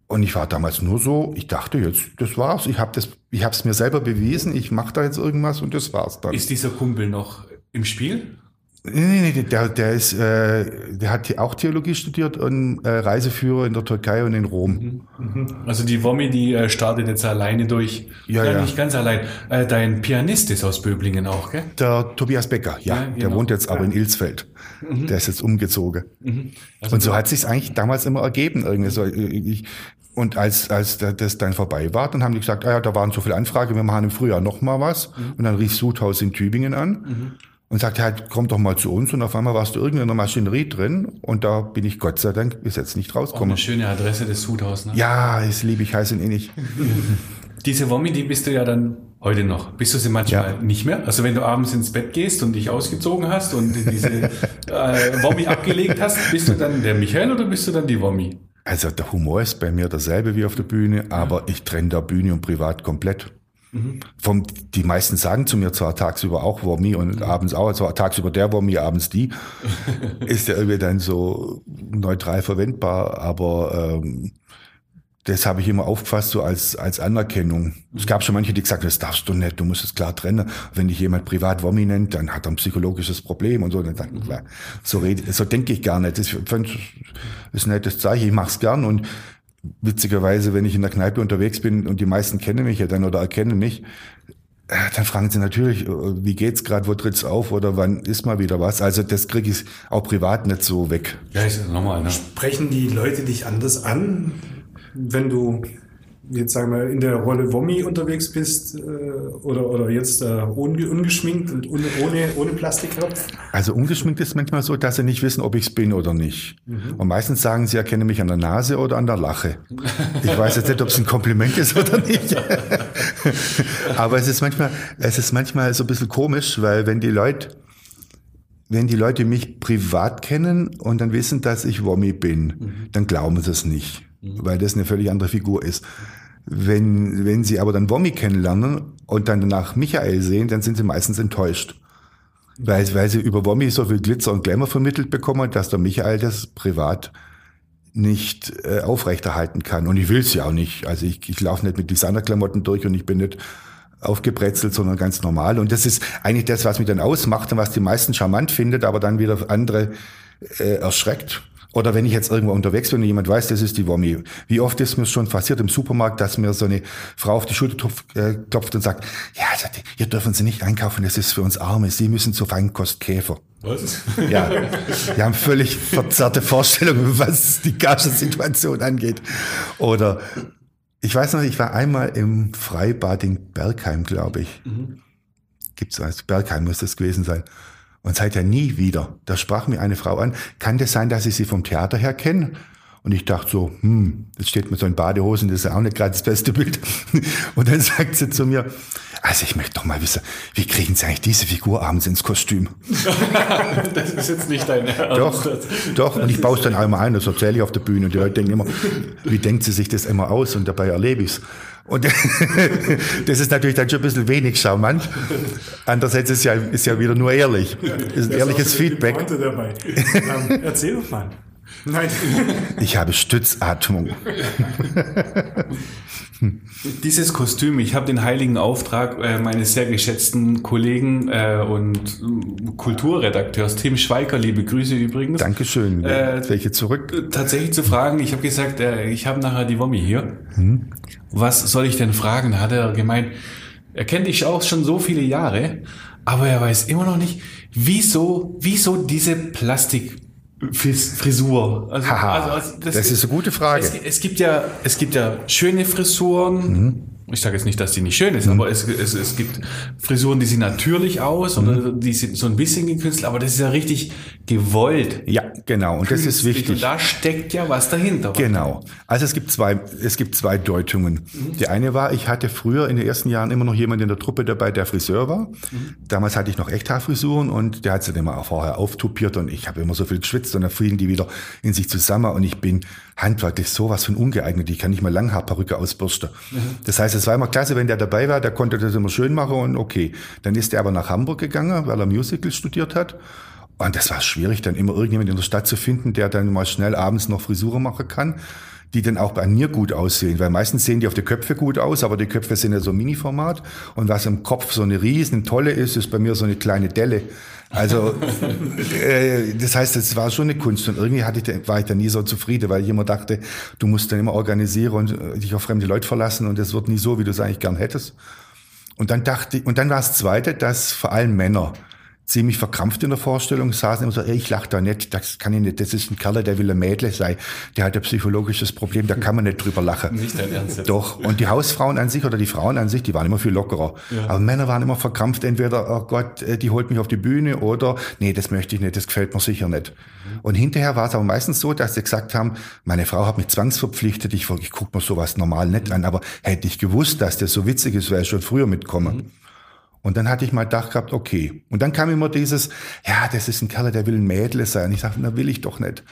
Und ich war damals nur so, ich dachte jetzt, das war's. Ich habe es mir selber bewiesen. Ich mache da jetzt irgendwas und das war's dann. Ist dieser Kumpel noch im Spiel? Nee, nee, nee, der, der ist, äh, der hat auch Theologie studiert und äh, Reiseführer in der Türkei und in Rom. Also die Womi, die äh, startet jetzt alleine durch. Ja, ja. Nicht ganz allein. Äh, dein Pianist ist aus Böblingen auch, gell? Der Tobias Becker, ja, Ja, der genau. wohnt jetzt aber in Ilsfeld. Der ist jetzt umgezogen. Also und so hat sich's eigentlich damals immer ergeben. Irgendwie so, ich, und als, als da- das dann vorbei war, dann haben die gesagt, ah ja, da waren so viele Anfragen, wir machen im Frühjahr noch mal was. Und dann rief Sudhaus in Tübingen an und sagte halt, komm doch mal zu uns. Und auf einmal warst du irgendwie in der Maschinerie drin. Und da bin ich Gott sei Dank bis jetzt nicht Auch rausgekommen. eine schöne Adresse des Sudhaus, ne? Ja, das liebe ich heiß und innig. Diese Womi, die bist du ja dann heute noch. Bist du sie manchmal Ja. nicht mehr? Also wenn du abends ins Bett gehst und dich ausgezogen hast und diese äh, Womi abgelegt hast, bist du dann der Michael oder bist du dann die Womi? Also der Humor ist bei mir derselbe wie auf der Bühne, aber ich trenne da Bühne und Privat komplett. Vom, die meisten sagen zu mir zwar tagsüber auch Wommi und abends auch, also tagsüber der Wommi, abends die. ist ja irgendwie dann so neutral verwendbar, aber ähm, das habe ich immer aufgefasst so als, als Anerkennung. Es gab schon manche, die gesagt haben, das darfst du nicht, du musst es klar trennen. Wenn dich jemand privat Wommi nennt, dann hat er ein psychologisches Problem und so. Dann sagt, klar, so, rede, so denke ich gar nicht. Das ist ein nettes Zeichen, ich mache es gern und witzigerweise, wenn ich in der Kneipe unterwegs bin und die meisten kennen mich ja dann oder erkennen mich, äh, dann fragen sie natürlich, äh, wie geht's gerade, wo tritt's auf oder wann ist mal wieder was. Also das kriege ich auch privat nicht so weg. Ja, ist normal, ne? Sprechen die Leute dich anders an, wenn du jetzt sagen wir in der Rolle Wommi unterwegs bist äh, oder, oder jetzt äh, unge ungeschminkt und ohne, ohne, ohne Plastikkopf? Also ungeschminkt ist manchmal so, dass sie nicht wissen, ob ich es bin oder nicht. Mhm. Und meistens sagen sie, erkennen mich an der Nase oder an der Lache. Ich weiß jetzt nicht, ob es ein Kompliment ist oder nicht. Aber es ist manchmal, es ist manchmal so ein bisschen komisch, weil wenn die Leute wenn die Leute mich privat kennen und dann wissen, dass ich Wommi bin, mhm. dann glauben sie es nicht. Weil das eine völlig andere Figur ist. Wenn, wenn sie aber dann Wommi kennenlernen und dann danach Michael sehen, dann sind sie meistens enttäuscht. Weil, weil sie über Wommi so viel Glitzer und Glamour vermittelt bekommen, dass der Michael das privat nicht äh, aufrechterhalten kann. Und ich will es ja auch nicht. Also ich, ich laufe nicht mit Designerklamotten durch und ich bin nicht aufgebrezelt, sondern ganz normal. Und das ist eigentlich das, was mich dann ausmacht und was die meisten charmant findet, aber dann wieder andere äh, erschreckt. Oder wenn ich jetzt irgendwo unterwegs bin und jemand weiß, das ist die Wommi. Wie oft ist mir schon passiert im Supermarkt, dass mir so eine Frau auf die Schulter äh, klopft und sagt, ja, hier dürfen Sie nicht einkaufen, das ist für uns Arme, Sie müssen zu Feinkostkäfer. Was? Ja, wir haben völlig verzerrte Vorstellungen, was die Gagensituation angeht. Oder ich weiß noch, ich war einmal im Freibad in Bergheim, glaube ich. Mhm. Gibt's was? Bergheim muss das gewesen sein. Und seither nie wieder. Da sprach mir eine Frau an, kann das sein, dass ich sie vom Theater her kenne? Und ich dachte so, hm, jetzt steht mir so in Badehosen, das ist ja auch nicht gerade das beste Bild. Und dann sagt sie zu mir, also ich möchte doch mal wissen, wie kriegen Sie eigentlich diese Figur abends ins Kostüm? das ist jetzt nicht dein Ernst. Doch, doch. Und ich baue es dann einmal ein, das erzähle ich auf der Bühne. Und die Leute denken immer, wie denkt sie sich das immer aus? Und dabei erlebe ich es. Und das ist natürlich dann schon ein bisschen wenig charmant. Andererseits ist ja, ist ja wieder nur ehrlich. Ist ein ehrliches Feedback. Dabei. Ähm, erzähl doch mal. Nein. Ich habe Stützatmung. Dieses Kostüm, ich habe den heiligen Auftrag äh, meines sehr geschätzten Kollegen äh, und äh, Kulturredakteurs Tim Schweiker, liebe Grüße übrigens. Dankeschön. Äh, Welche zurück? Tatsächlich zu fragen, ich habe gesagt, äh, ich habe nachher die Wommi hier. Hm? Was soll ich denn fragen? Hat er gemeint, er kennt dich auch schon so viele Jahre, aber er weiß immer noch nicht, wieso, wieso diese Plastik Frisur. Also, Haha, also, also das, das, ist eine gute Frage. Es, es, gibt ja, es gibt ja schöne Frisuren. Mhm. Ich sage jetzt nicht, dass die nicht schön ist, mhm. aber es, es, es gibt Frisuren, die sehen natürlich aus mhm. oder die sind so ein bisschen gekünstelt, aber das ist ja richtig gewollt. Ja, genau. Und das ist wichtig. Und da steckt ja was dahinter. Genau. Also es gibt zwei, es gibt zwei Deutungen. Mhm. Die eine war, ich hatte früher in den ersten Jahren immer noch jemand in der Truppe dabei, der Friseur war. Mhm. Damals hatte ich noch Echthaarfrisuren und der hat sie dann immer vorher auftupiert und ich habe immer so viel geschwitzt und dann fielen die wieder in sich zusammen und ich bin handwerklich sowas von ungeeignet. Ich kann nicht mal Langhaarperücke ausbürsten. Mhm. Das heißt, es war immer klasse, wenn der dabei war, der konnte das immer schön machen und okay. Dann ist er aber nach Hamburg gegangen, weil er Musical studiert hat. Und das war schwierig, dann immer irgendjemand in der Stadt zu finden, der dann mal schnell abends noch Frisuren machen kann, die dann auch bei mir gut aussehen. Weil meistens sehen die auf die Köpfe gut aus, aber die Köpfe sind ja so Mini-Format. Und was im Kopf so eine riesen tolle ist, ist bei mir so eine kleine Delle. Also äh, das heißt, es war schon eine Kunst und irgendwie hatte ich, war ich da nie so zufrieden, weil ich immer dachte, du musst dann immer organisieren und äh, dich auf fremde Leute verlassen und das wird nie so, wie du es eigentlich gern hättest. Und dann dachte ich, und dann war es zweite, dass vor allem Männer ziemlich verkrampft in der Vorstellung saßen immer so, ich lach da nicht, das kann ich nicht, das ist ein Kerl, der will ein Mädle sein, der hat ein psychologisches Problem, da kann man nicht drüber lachen. Nicht dein Ernst. Doch, und die Hausfrauen an sich oder die Frauen an sich, die waren immer viel lockerer. Ja. Aber Männer waren immer verkrampft, entweder, oh Gott, äh, die holt mich auf die Bühne oder, nee, das möchte ich nicht, das gefällt mir sicher nicht. Mhm. Und hinterher war es aber meistens so, dass sie gesagt haben, meine Frau hat mich zwangsverpflichtet, ich, ich gucke mir sowas normal nicht mhm. an, aber hätte ich gewusst, dass das so witzig ist, wäre ich schon früher mitkommen. Mhm. Und dann hatte ich mal gedacht gehabt, okay. Und dann kam immer dieses, ja, das ist ein Kerl, der will ein Mädel sein. Ich sage, na will ich doch nicht.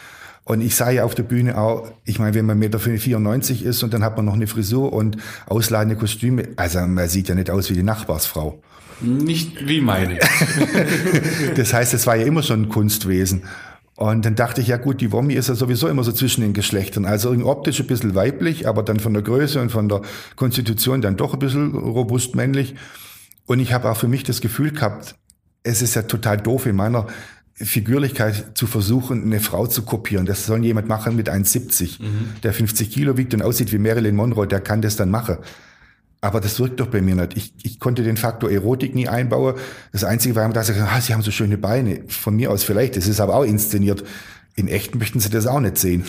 Und ich sah ja auf der Bühne auch, ich meine, wenn man 1,94 Meter ist und dann hat man noch eine Frisur und ausladende Kostüme, also man sieht ja nicht aus wie die Nachbarsfrau. Nicht wie meine. das heißt, es war ja immer schon ein Kunstwesen. Und dann dachte ich, ja gut, die Wommi ist ja sowieso immer so zwischen den Geschlechtern. Also optisch ein bisschen weiblich, aber dann von der Größe und von der Konstitution dann doch ein bisschen robust männlich. Und ich habe auch für mich das Gefühl gehabt, es ist ja total doof in meiner Figürlichkeit zu versuchen, eine Frau zu kopieren. Das soll jemand machen mit 1,70, mhm. der 50 Kilo wiegt und aussieht wie Marilyn Monroe, der kann das dann machen. Aber das wirkt doch bei mir nicht. Ich, ich konnte den Faktor Erotik nie einbauen. Das Einzige war, dass ich ah, sie haben so schöne Beine. Von mir aus vielleicht. Das ist aber auch inszeniert. In echt möchten sie das auch nicht sehen.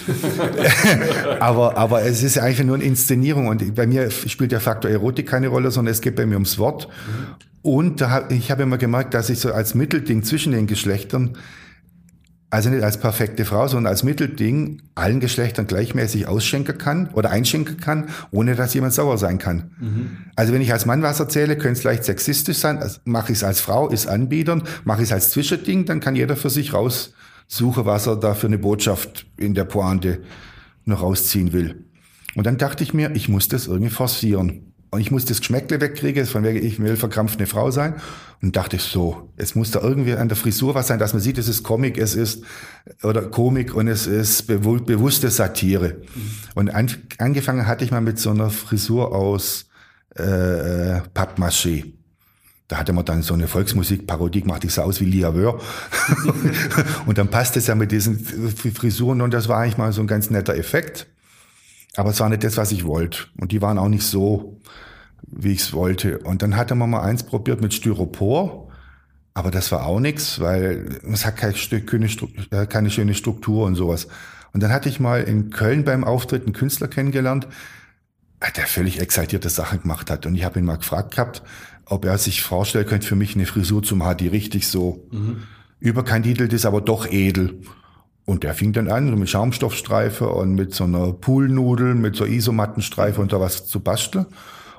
aber, aber es ist einfach nur eine Inszenierung. Und bei mir spielt der Faktor Erotik keine Rolle, sondern es geht bei mir ums Wort. Und da, ich habe immer gemerkt, dass ich so als Mittelding zwischen den Geschlechtern also nicht als perfekte Frau, sondern als Mittelding allen Geschlechtern gleichmäßig ausschenken kann oder einschenken kann, ohne dass jemand sauer sein kann. Mhm. Also wenn ich als Mann was erzähle, könnte es leicht sexistisch sein. Also mache ich es als Frau, ist anbietern. Mache ich es als Zwischending, dann kann jeder für sich raussuchen, was er da für eine Botschaft in der Pointe noch rausziehen will. Und dann dachte ich mir, ich muss das irgendwie forcieren. Und ich muss das Geschmäckle wegkriegen, von wegen, ich will verkrampft eine Frau sein. Und dachte ich so, es muss da irgendwie an der Frisur was sein, dass man sieht, es ist Comic, es ist, oder Komik und es ist bewusste Satire. Mhm. Und an, angefangen hatte ich mal mit so einer Frisur aus äh, Pappmaché. Da hatte man dann so eine Volksmusikparodie gemacht, ich sah aus wie Lia Wör. und dann passte es ja mit diesen Frisuren und das war eigentlich mal so ein ganz netter Effekt. Aber es war nicht das, was ich wollte. Und die waren auch nicht so, wie ich es wollte. Und dann hatte man mal eins probiert mit Styropor. Aber das war auch nichts, weil es hat keine, keine, äh, keine schöne Struktur und sowas. Und dann hatte ich mal in Köln beim Auftritt einen Künstler kennengelernt, der völlig exaltierte Sachen gemacht hat. Und ich habe ihn mal gefragt gehabt, ob er sich vorstellen könnte, für mich eine Frisur zu machen, die richtig so mhm. überkandidelt ist, aber doch edel. Und der fing dann an, mit Schaumstoffstreife und mit so einer Poolnudel, mit so Isomattenstreife und da was zu basteln.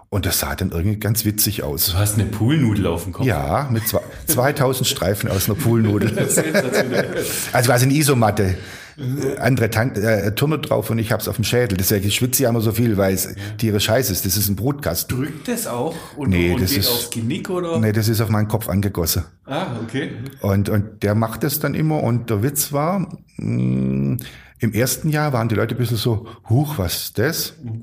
Und das sah dann irgendwie ganz witzig aus. Du hast eine Poolnudel auf dem Kopf? Ja, mit zwei, 2000 Streifen aus einer Poolnudel. also quasi eine Isomatte. Äh, andere Tan äh, Turner drauf und ich hab's auf dem Schädel. Deswegen schwitze ich immer so viel, weil es ja. Tiere scheiße ist. Das ist ein Brutkasten. Drückt das auch und, nee, und das geht ist, aufs Genick oder? Nee, das ist auf meinen Kopf angegossen. Ah, okay. Und, und der macht das dann immer und der Witz war, mh, mm, im ersten Jahr waren die Leute ein bisschen so, huch, was ist das? Mhm.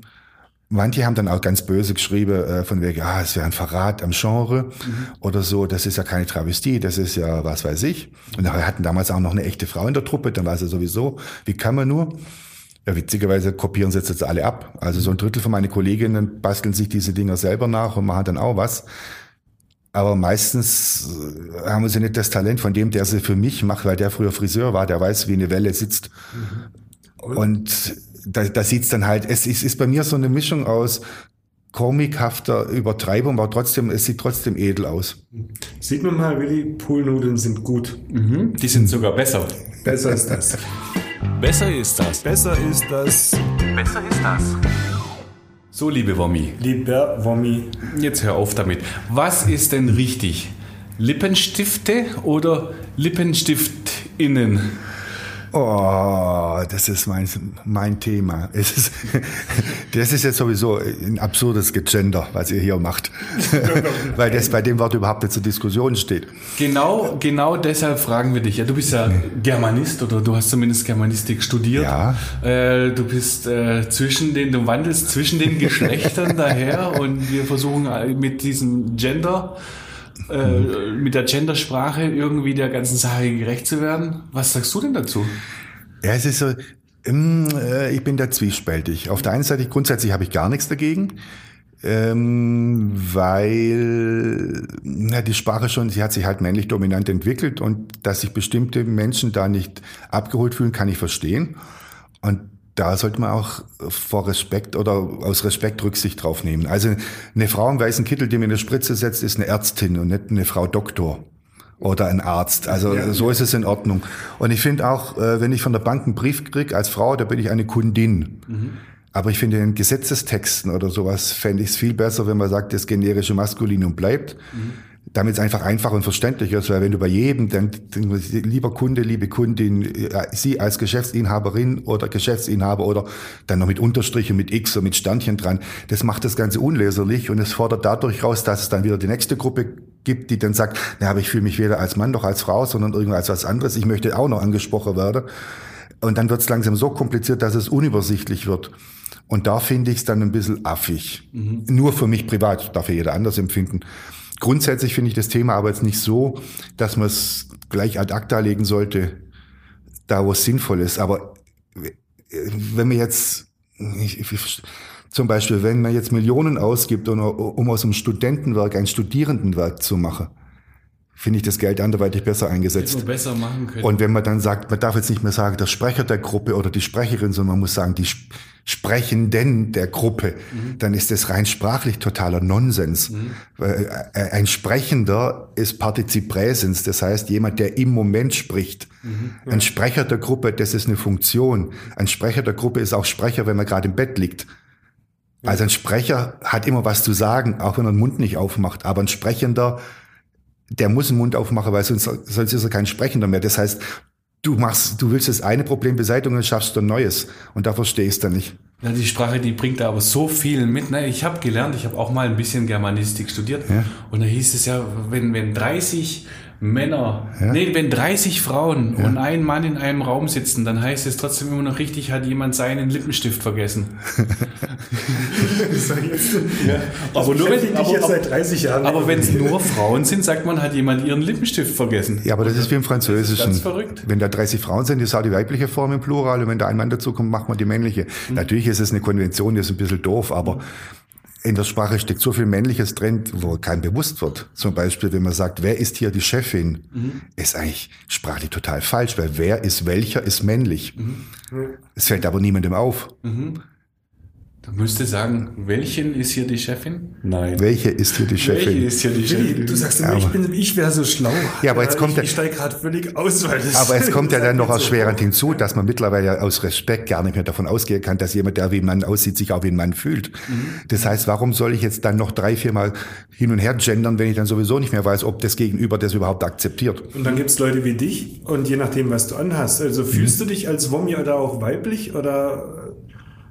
Manche haben dann auch ganz böse geschrieben, äh, von wegen, ah, es wäre ein Verrat am Genre mhm. oder so, das ist ja keine Travestie, das ist ja was weiß ich. Und wir hatten damals auch noch eine echte Frau in der Truppe, dann war sie sowieso, wie kann man nur? Ja, witzigerweise kopieren sie jetzt alle ab. Also so ein Drittel von meinen Kolleginnen basteln sich diese Dinger selber nach und machen dann auch was. Aber meistens äh, haben sie nicht das Talent von dem, der sie für mich macht, weil der früher Friseur war, der weiß, wie eine Welle sitzt. Mhm. Und da, da sieht's dann halt, es ist, ist bei mir so eine Mischung aus komikhafter Übertreibung, aber trotzdem, es sieht trotzdem edel aus. Sieht man mal, Willi, Poolnudeln sind gut. Mhm. Die sind sogar besser. Besser ist das. Besser ist das. Besser ist das. Besser ist das. So, liebe Wommi. Lieber Wommi. Jetzt hör auf damit. Was ist denn richtig? Lippenstifte oder Lippenstiftinnen? Oh, das ist mein, mein Thema. Es ist, das ist jetzt sowieso ein absurdes Gegender, was ihr hier macht. Weil das bei dem Wort überhaupt nicht zur Diskussion steht. Genau, genau deshalb fragen wir dich. Ja, du bist ja Germanist oder du hast zumindest Germanistik studiert. Ja. Äh, du bist äh, zwischen den, du wandelst zwischen den Geschlechtern daher und wir versuchen mit diesem Gender äh, mit der Gendersprache irgendwie der ganzen Sache gerecht zu werden. Was sagst du denn dazu? Ja, es ist so, ähm, äh, ich bin da zwiespältig. Auf der einen Seite grundsätzlich habe ich gar nichts dagegen. Ähm, weil na, die Sprache schon, sie hat sich halt männlich dominant entwickelt und dass sich bestimmte Menschen da nicht abgeholt fühlen, kann ich verstehen. Und da sollte man auch vor Respekt oder aus Respekt Rücksicht drauf nehmen. Also eine Frau im weißen Kittel, die mir eine Spritze setzt, ist eine Ärztin und nicht eine Frau Doktor oder ein Arzt. Also ja, so ist es in Ordnung. Und ich finde auch, äh, wenn ich von der Bank einen Brief kriege als Frau, da bin ich eine Kundin. Mhm. Aber ich finde in Gesetzestexten oder sowas fände ich es viel besser, wenn man sagt, das generische Maskulinum bleibt. Mhm damit es einfach einfacher und verständlicher ist, weil wenn du bei jedem, dann, lieber Kunde, liebe Kundin, äh, Sie als Geschäftsinhaberin oder Geschäftsinhaber oder dann noch mit Unterstrichen, mit X und mit Sternchen dran, das macht das Ganze unleserlich und es fordert dadurch raus, dass es dann wieder die nächste Gruppe gibt, die dann sagt, na, aber ich fühle mich weder als Mann noch als Frau, sondern irgendwie als was anderes. Ich möchte auch noch angesprochen werden. Und dann wird es langsam so kompliziert, dass es unübersichtlich wird. Und da finde ich es dann ein bisschen affig. Mhm. Nur für mich privat, darf ja jeder anders empfinden. Grundsätzlich finde ich das Thema aber jetzt nicht so, dass man es gleich ad acta legen sollte, da wo es sinnvoll ist. Aber wenn man jetzt, ich, ich, zum Beispiel, wenn man jetzt Millionen ausgibt, um, um aus einem Studentenwerk ein Studierendenwerk zu machen, finde ich das Geld anderweitig besser eingesetzt. Besser. Und wenn man dann sagt, man darf jetzt nicht mehr sagen, der Sprecher der Gruppe oder die Sprecherin, sondern man muss sagen, die Sprechenden der Gruppe, mhm. dann ist das rein sprachlich totaler Nonsens. Mhm. Äh, ein Sprechender ist Partizip Präsens, das heißt jemand, der im Moment spricht. Mhm. Ja. Ein Sprecher der Gruppe, das ist eine Funktion. Ein Sprecher der Gruppe ist auch Sprecher, wenn man gerade im Bett liegt. Ja. Also ein Sprecher hat immer was zu sagen, auch wenn er den Mund nicht aufmacht. Aber ein Sprechender der muss den Mund aufmachen, weil sonst, sonst ist er kein Sprechender mehr. Das heißt, du machst, du willst das eine Problem beseitigen und schaffst du ein neues. Und da verstehe ich es dann nicht. Ja, die Sprache, die bringt da aber so viel mit. Ne? Ich habe gelernt, ich habe auch mal ein bisschen Germanistik studiert. Ja. Und da hieß es ja, wenn, wenn 30 Männer, ja. nee, wenn 30 Frauen ja. und ein Mann in einem Raum sitzen, dann heißt es trotzdem immer noch richtig, hat jemand seinen Lippenstift vergessen. ja. Aber nur wenn aber, jetzt seit 30 Jahren. Aber wenn es nur Frauen sind, sagt man, hat jemand ihren Lippenstift vergessen. Ja, aber das ist wie im Französischen. ganz verrückt. Wenn da 30 Frauen sind, ist auch die weibliche Form im Plural und wenn da ein Mann dazukommt, macht man die männliche. Mhm. Natürlich ist es eine Konvention, die ist ein bisschen doof, aber mhm in der Sprache steckt so viel Männliches drin, wo kein bewusst wird. Zum Beispiel, wenn man sagt, wer ist hier die Chefin, mhm. ist eigentlich sprachlich total falsch, weil wer ist welcher ist männlich. Mhm. Es fällt aber niemandem auf. Mhm. Du müsstest sagen, welchen ist hier die Chefin? Nein. Welche ist hier die Chefin? Welche ist hier die Chefin? Du sagst immer, ich, bin, ich wäre so schlau. Ja, aber jetzt kommt ich, ich steige gerade völlig aus, weil das Aber es kommt ja dann noch erschwerend so. hinzu, dass man mittlerweile aus Respekt gar nicht mehr davon ausgehen kann, dass jemand, der wie ein Mann aussieht, sich auch wie ein Mann fühlt. Mhm. Das heißt, warum soll ich jetzt dann noch drei, viermal hin und her gendern, wenn ich dann sowieso nicht mehr weiß, ob das Gegenüber das überhaupt akzeptiert? Und dann gibt's Leute wie dich und je nachdem, was du anhast. Also fühlst mhm. du dich als Wommi oder auch weiblich oder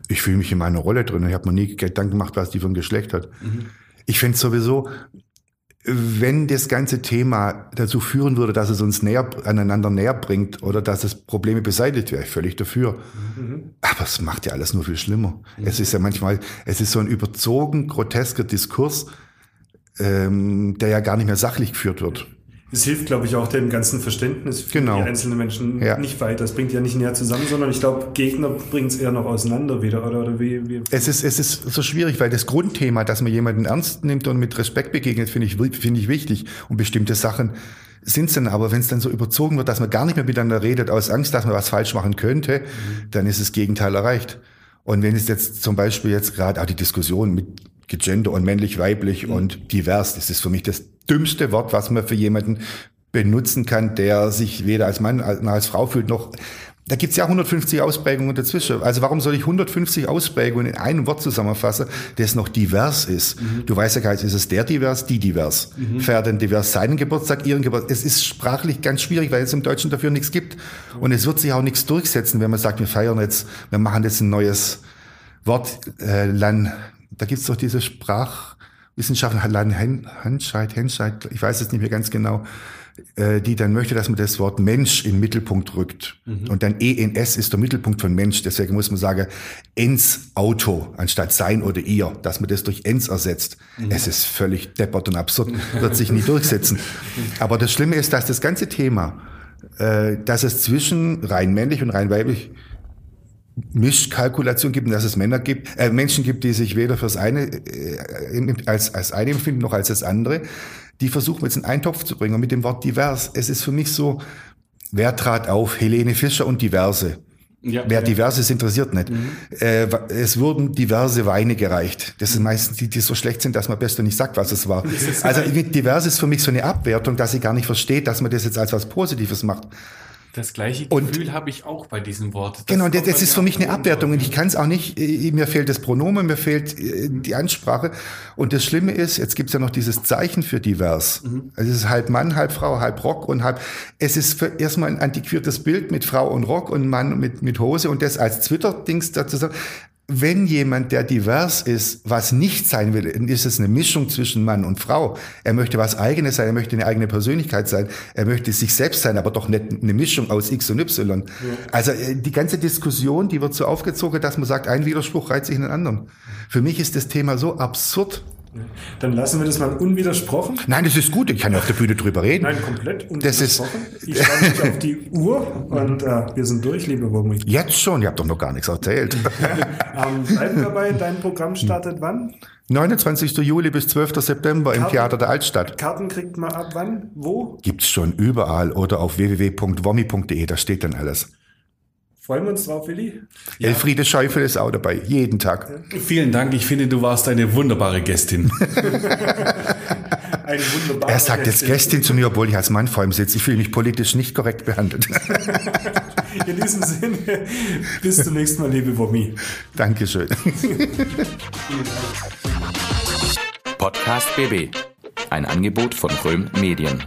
ich fühle mich in meiner Rolle drin. Ich habe mir nie Gedanken gemacht, was die für ein Geschlecht hat. Mhm. Ich fände sowieso, wenn das ganze Thema dazu führen würde, dass es uns näher, aneinander näher bringt oder dass es Probleme beseitigt, wäre ich völlig dafür. Mhm. Aber es macht ja alles nur viel schlimmer. Mhm. Es ist ja manchmal, es ist so ein überzogen, grotesker Diskurs, ähm, der ja gar nicht mehr sachlich geführt wird. Es hilft, glaube ich, auch dem ganzen Verständnis für genau. die einzelnen Menschen ja. nicht weiter. Es bringt ja nicht näher zusammen, sondern ich glaube, Gegner bringt es eher noch auseinander wieder. Oder, oder wie, wie? Es, ist, es ist so schwierig, weil das Grundthema, dass man jemanden ernst nimmt und mit Respekt begegnet, finde ich, finde ich wichtig. Und bestimmte Sachen sind es dann aber, wenn es dann so überzogen wird, dass man gar nicht mehr miteinander redet, aus Angst, dass man was falsch machen könnte, mhm. dann ist das Gegenteil erreicht. Und wenn es jetzt zum Beispiel jetzt gerade auch die Diskussion mit Gender und männlich, weiblich mhm. und divers, das ist für mich das dümmste Wort, was man für jemanden benutzen kann, der sich weder als Mann noch als Frau fühlt, noch da gibt's ja 150 Ausprägungen dazwischen. Also warum soll ich 150 Ausprägungen in einem Wort zusammenfassen, das noch divers ist? Mhm. Du weißt ja gar nicht, ist es der divers, die divers? Mhm. Feiert denn divers seinen Geburtstag, ihren Geburtstag? Es ist sprachlich ganz schwierig, weil es im Deutschen dafür nichts gibt. Und es wird sich auch nichts durchsetzen, wenn man sagt, wir feiern jetzt, wir machen jetzt ein neues Wort, äh, Lan, da gibt's doch diese Sprach, Wissenschaftler, Hanscheid, Henscheid, ich weiß es nicht mehr ganz genau, äh, die dann möchte, dass man das Wort Mensch in den Mittelpunkt rückt. Mhm. Und dann ENS ist der Mittelpunkt von Mensch. Deswegen muss man sagen, ens Auto anstatt sein oder ihr, dass man das durch ens ersetzt. Mhm. Es ist völlig deppert und absurd, wird sich nie durchsetzen. Aber das Schlimme ist, dass das ganze Thema, äh, dass es zwischen rein männlich und rein weiblich Mischkalkulation gibt und dass es Männer gibt, äh, Menschen gibt, die sich weder fürs eine äh, als, als eine empfinden noch als das andere, die versuchen jetzt in einen Topf zu bringen. Und mit dem Wort divers, es ist für mich so, wer trat auf? Helene Fischer und diverse. Ja, Wer ja. diverses interessiert nicht. Mhm. Äh, es wurden diverse Weine gereicht. Das sind meistens die, die so schlecht sind, dass man besser nicht sagt, was es war. Also divers ist für mich so eine Abwertung, dass ich gar nicht verstehe, dass man das jetzt als was Positives macht. Das gleiche Und- Gefühl habe ich auch bei diesem Wort. Das Genau, das, das ist für mich eine. Abwertung und ich kann es auch nicht, äh, mir fehlt das Pronomen, mir fehlt äh, die Ansprache. Und das Schlimme ist, jetzt gibt es ja noch dieses Zeichen für divers. Also es ist halb Mann, halb Frau, halb Rock und halb, es ist erstmal ein antiquiertes Bild mit Frau und Rock und Mann mit, mit Hose und das als Twitter-Dings dazu sagen. Wenn jemand, der divers ist, was nicht sein will, dann ist es eine Mischung zwischen Mann und Frau. Er möchte was Eigenes sein, er möchte eine eigene Persönlichkeit sein, er möchte sich selbst sein, aber doch nicht eine Mischung aus X und Y. Also äh, die ganze Diskussion, die wird so aufgezogen, dass man sagt, ein Widerspruch reizt sich in den anderen. Für mich ist das Thema so absurd. Dann lassen wir das mal unwidersprochen. Nein, das ist gut, ich kann ja auf der Bühne drüber reden. Nein, komplett Das ist- unwidersprochen. Ich schaue mich auf die Uhr und äh, wir sind durch, liebe Wurmi. Jetzt schon, ihr habt doch noch gar nichts erzählt. Ähm, bleiben wir bei, dein Programm startet wann? 29. Juli bis 12. September im Karten- Theater der Altstadt. Karten kriegt man ab wann? Wo? Gibt's schon überall oder auf www.womi.de, da steht dann alles. Freuen wir uns drauf, Willi? Elfriede Scheufel ist auch dabei, jeden Tag. Vielen Dank, ich finde, du warst eine wunderbare Gästin. Ein wunderbarer Er sagt jetzt Gästin zu mir, obwohl ich als Mann vor ihm sitze. Ich fühle mich politisch nicht korrekt behandelt. In diesem Sinne, bis zum nächsten Mal, liebe Wurmi. Dankeschön. Podcast BB. Ein Angebot von Röhm Medien.